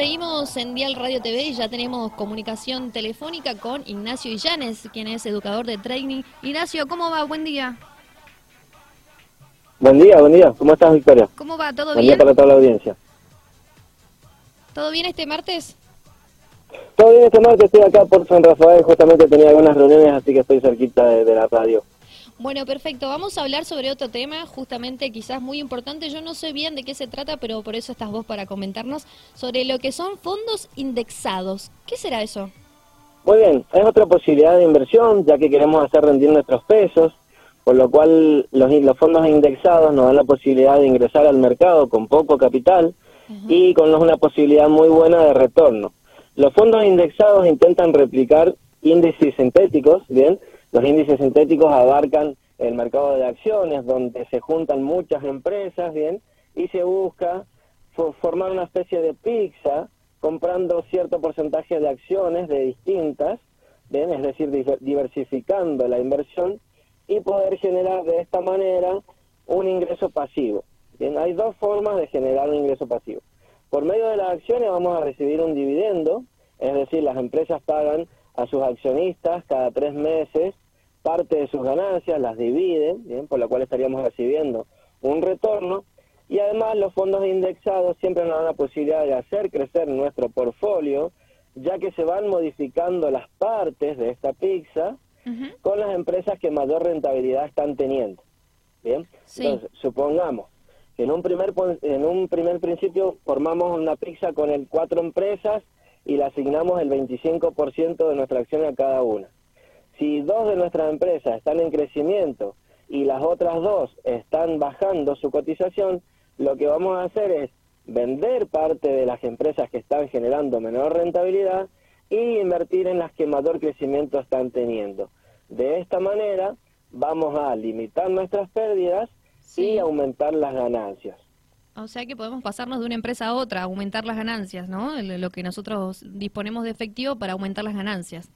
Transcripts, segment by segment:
seguimos en Dial Radio TV y ya tenemos comunicación telefónica con Ignacio Illanes, quien es educador de training. Ignacio, ¿cómo va? Buen día. Buen día, buen día. ¿Cómo estás, Victoria? ¿Cómo va? ¿Todo buen bien? día para toda la audiencia. ¿Todo bien este martes? Todo bien este martes, estoy acá por San Rafael, justamente tenía algunas reuniones, así que estoy cerquita de, de la radio. Bueno, perfecto. Vamos a hablar sobre otro tema, justamente quizás muy importante. Yo no sé bien de qué se trata, pero por eso estás vos para comentarnos sobre lo que son fondos indexados. ¿Qué será eso? Muy bien, es otra posibilidad de inversión, ya que queremos hacer rendir nuestros pesos, por lo cual los, los fondos indexados nos dan la posibilidad de ingresar al mercado con poco capital y con una posibilidad muy buena de retorno. Los fondos indexados intentan replicar índices sintéticos, ¿bien? Los índices sintéticos abarcan el mercado de acciones, donde se juntan muchas empresas, ¿bien? Y se busca formar una especie de pizza comprando cierto porcentaje de acciones de distintas, ¿bien? Es decir, diversificando la inversión y poder generar de esta manera un ingreso pasivo. Bien, hay dos formas de generar un ingreso pasivo. Por medio de las acciones vamos a recibir un dividendo, es decir, las empresas pagan a sus accionistas cada tres meses parte de sus ganancias, las dividen, ¿bien? por lo cual estaríamos recibiendo un retorno, y además los fondos indexados siempre nos dan la posibilidad de hacer crecer nuestro portfolio, ya que se van modificando las partes de esta pizza con las empresas que mayor rentabilidad están teniendo. Bien, entonces supongamos que en un primer en un primer principio formamos una pizza con el cuatro empresas y le asignamos el 25% de nuestra acción a cada una. Si dos de nuestras empresas están en crecimiento y las otras dos están bajando su cotización, lo que vamos a hacer es vender parte de las empresas que están generando menor rentabilidad y invertir en las que mayor crecimiento están teniendo. De esta manera vamos a limitar nuestras pérdidas y aumentar las ganancias. O sea que podemos pasarnos de una empresa a otra, aumentar las ganancias, ¿no? Lo que nosotros disponemos de efectivo para aumentar las ganancias.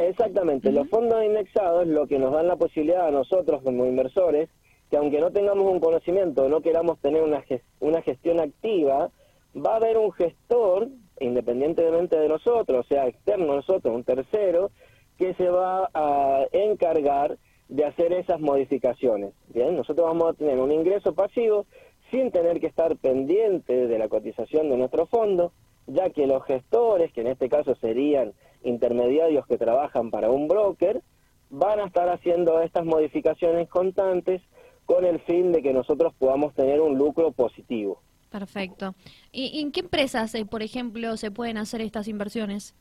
Exactamente, los fondos indexados lo que nos dan la posibilidad a nosotros como inversores, que aunque no tengamos un conocimiento, no queramos tener una, una gestión activa, va a haber un gestor, independientemente de nosotros, o sea, externo a nosotros, un tercero, que se va a encargar de hacer esas modificaciones. Bien, nosotros vamos a tener un ingreso pasivo sin tener que estar pendiente de la cotización de nuestro fondo, ya que los gestores, que en este caso serían intermediarios que trabajan para un broker, van a estar haciendo estas modificaciones constantes con el fin de que nosotros podamos tener un lucro positivo. Perfecto. ¿Y en qué empresas, eh, por ejemplo, se pueden hacer estas inversiones?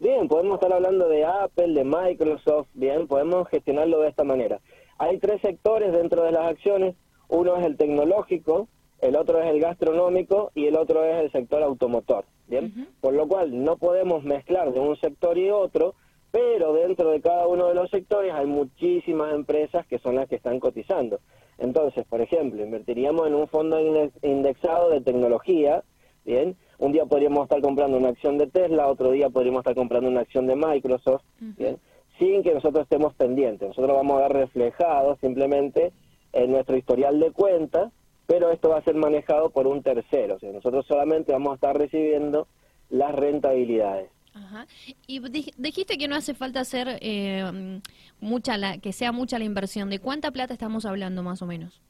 Bien, podemos estar hablando de Apple, de Microsoft, bien, podemos gestionarlo de esta manera. Hay tres sectores dentro de las acciones, uno es el tecnológico, el otro es el gastronómico y el otro es el sector automotor. Bien, por lo cual no podemos mezclar de un sector y otro, pero dentro de cada uno de los sectores hay muchísimas empresas que son las que están cotizando. Entonces, por ejemplo, invertiríamos en un fondo indexado de tecnología, bien, un día podríamos estar comprando una acción de Tesla, otro día podríamos estar comprando una acción de Microsoft, bien, sin que nosotros estemos pendientes. Nosotros vamos a ver reflejado simplemente en nuestro historial de cuentas pero esto va a ser manejado por un tercero. O sea, nosotros solamente vamos a estar recibiendo las rentabilidades. Ajá. Y dijiste que no hace falta hacer eh, mucha la, que sea mucha la inversión. ¿De cuánta plata estamos hablando más o menos?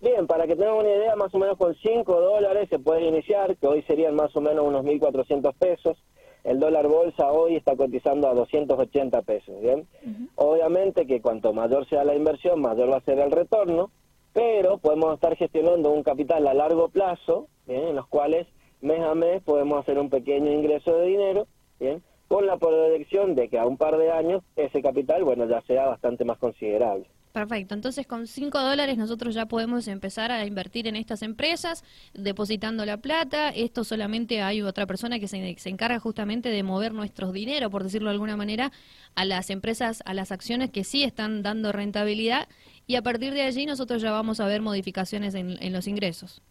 Bien, para que tengan una idea, más o menos con 5 dólares se puede iniciar, que hoy serían más o menos unos 1.400 pesos. El dólar bolsa hoy está cotizando a 280 pesos, ¿bien? Obviamente que cuanto mayor sea la inversión, mayor va a ser el retorno pero podemos estar gestionando un capital a largo plazo, ¿bien? en los cuales mes a mes podemos hacer un pequeño ingreso de dinero, bien, con la proyección de que a un par de años ese capital, bueno, ya sea bastante más considerable. Perfecto, entonces con 5 dólares nosotros ya podemos empezar a invertir en estas empresas, depositando la plata. Esto solamente hay otra persona que se, se, encarga justamente de mover nuestros dinero, por decirlo de alguna manera, a las empresas, a las acciones que sí están dando rentabilidad y a partir de allí nosotros ya vamos a ver modificaciones en, los ingresos.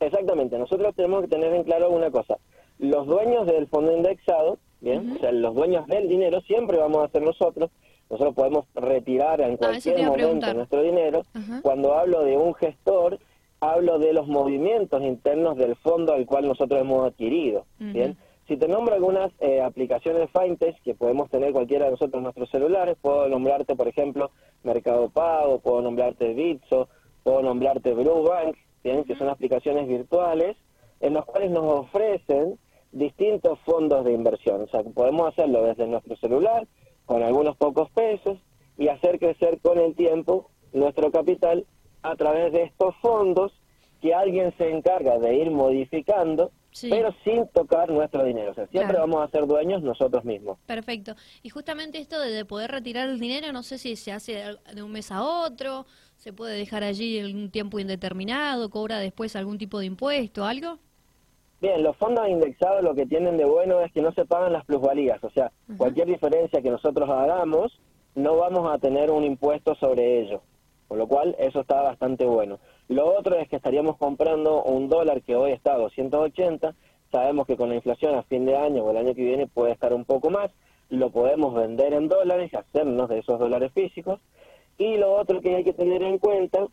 Exactamente, nosotros tenemos que tener en claro una cosa, los dueños del fondo indexado, bien, o sea, los dueños del dinero siempre vamos a ser nosotros, nosotros podemos retirar en ah, cualquier momento nuestro dinero. Cuando hablo de un gestor, hablo hablo de los movimientos internos del fondo al cual nosotros hemos adquirido. Bien, si te nombro algunas eh, aplicaciones FinTech que podemos tener cualquiera de nosotros en nuestros celulares, puedo nombrarte, por ejemplo, Mercado Pago, puedo nombrarte Bitso, puedo nombrarte Bank, ¿bien? que son aplicaciones virtuales en las cuales nos ofrecen distintos fondos de inversión. O sea, podemos hacerlo desde nuestro celular, con algunos pocos pesos, y hacer crecer con el tiempo nuestro capital a través de estos fondos que alguien se encarga de ir modificando pero sin tocar nuestro dinero. O sea, siempre vamos a ser dueños nosotros mismos. Perfecto. Y justamente esto de poder retirar el dinero, no sé si se hace de un mes a otro, se puede dejar allí un tiempo indeterminado, cobra después algún tipo de impuesto, algo. Bien, los fondos indexados lo que tienen de bueno es que no se pagan las plusvalías, o sea, cualquier diferencia que nosotros hagamos, no vamos a tener un impuesto sobre ello, con lo cual eso está bastante bueno. Lo otro es que estaríamos comprando un dólar que hoy está a 280, sabemos que con la inflación a fin de año o el año que viene puede estar un poco más, lo podemos vender en dólares, y hacernos de esos dólares físicos. Y lo otro que hay que tener en cuenta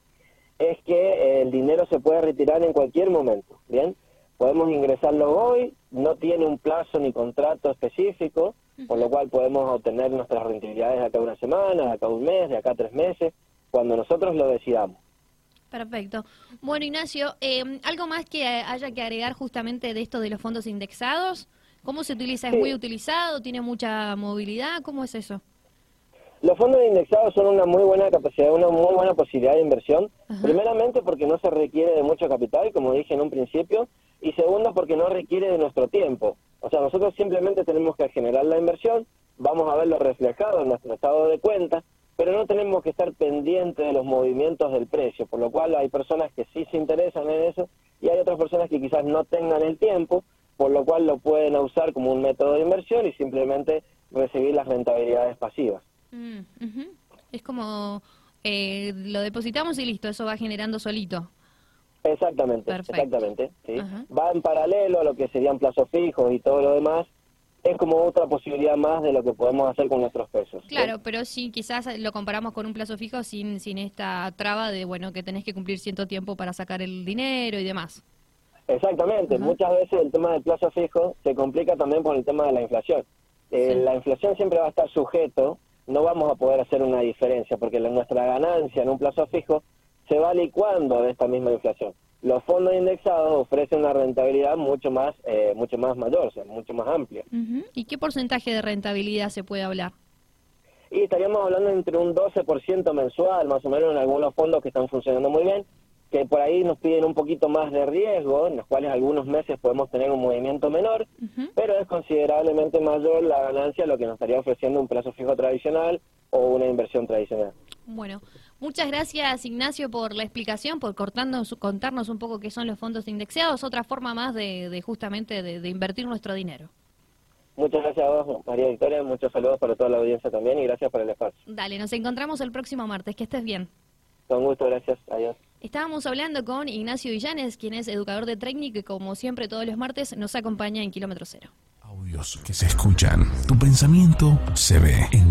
es que eh, el dinero se puede retirar en cualquier momento, ¿bien? Podemos ingresarlo hoy, no tiene un plazo ni contrato específico, por lo cual podemos obtener nuestras rentabilidades de acá una semana, de acá un mes, de acá tres meses, cuando nosotros lo decidamos. Perfecto. Bueno, Ignacio, eh, ¿algo más que haya que agregar justamente de esto de los fondos indexados? ¿Cómo se utiliza? ¿Es muy utilizado? ¿Tiene mucha movilidad? ¿Cómo es eso? Los fondos indexados son una muy buena capacidad, una muy buena posibilidad de inversión. Primeramente porque no se requiere de mucho capital, como dije en un principio, y segundo porque no requiere de nuestro tiempo. O sea, nosotros simplemente tenemos que generar la inversión, vamos a verlo reflejado en nuestro estado de cuenta, pero no tenemos que estar pendientes de los movimientos del precio, por lo cual hay personas que sí se interesan en eso y hay otras personas que quizás no tengan el tiempo, por lo cual lo pueden usar como un método de inversión y simplemente recibir las rentabilidades pasivas. Mm, es como eh, lo depositamos y listo, eso va generando solito. Exactamente, exactamente. Va en paralelo a lo que serían plazos fijos y todo lo demás, es como otra posibilidad más de lo que podemos hacer con nuestros pesos. Claro, pero sí, quizás lo comparamos con un plazo fijo sin, sin esta traba de, bueno, que tenés que cumplir cierto tiempo para sacar el dinero y demás. Exactamente, muchas veces el tema del plazo fijo se complica también por el tema de la inflación. Eh, la inflación siempre va a estar sujeto, no vamos a poder hacer una diferencia, porque la, nuestra ganancia en un plazo fijo se va licuando de esta misma inflación los fondos indexados ofrecen una rentabilidad mucho más eh, mucho más mayor, o sea, mucho más amplia. ¿Y qué porcentaje de rentabilidad se puede hablar? Y estaríamos hablando entre un 12% mensual, más o menos en algunos fondos que están funcionando muy bien, que por ahí nos piden un poquito más de riesgo, en los cuales algunos meses podemos tener un movimiento menor, pero es considerablemente mayor la ganancia a lo que nos estaría ofreciendo un plazo fijo tradicional o una inversión tradicional. Bueno, muchas gracias Ignacio por la explicación, por cortarnos, contarnos un poco qué son los fondos indexados, otra forma más de, justamente de, invertir nuestro dinero. Muchas gracias a vos, María Victoria, muchos saludos para toda la audiencia también y gracias por el espacio. Dale, nos encontramos el próximo martes, que estés bien. Con gusto, gracias, adiós. Estábamos hablando con Ignacio Villanes, quien es educador de técnica y como siempre todos los martes nos acompaña en Kilómetro Cero. Audios que se escuchan, tu pensamiento se ve en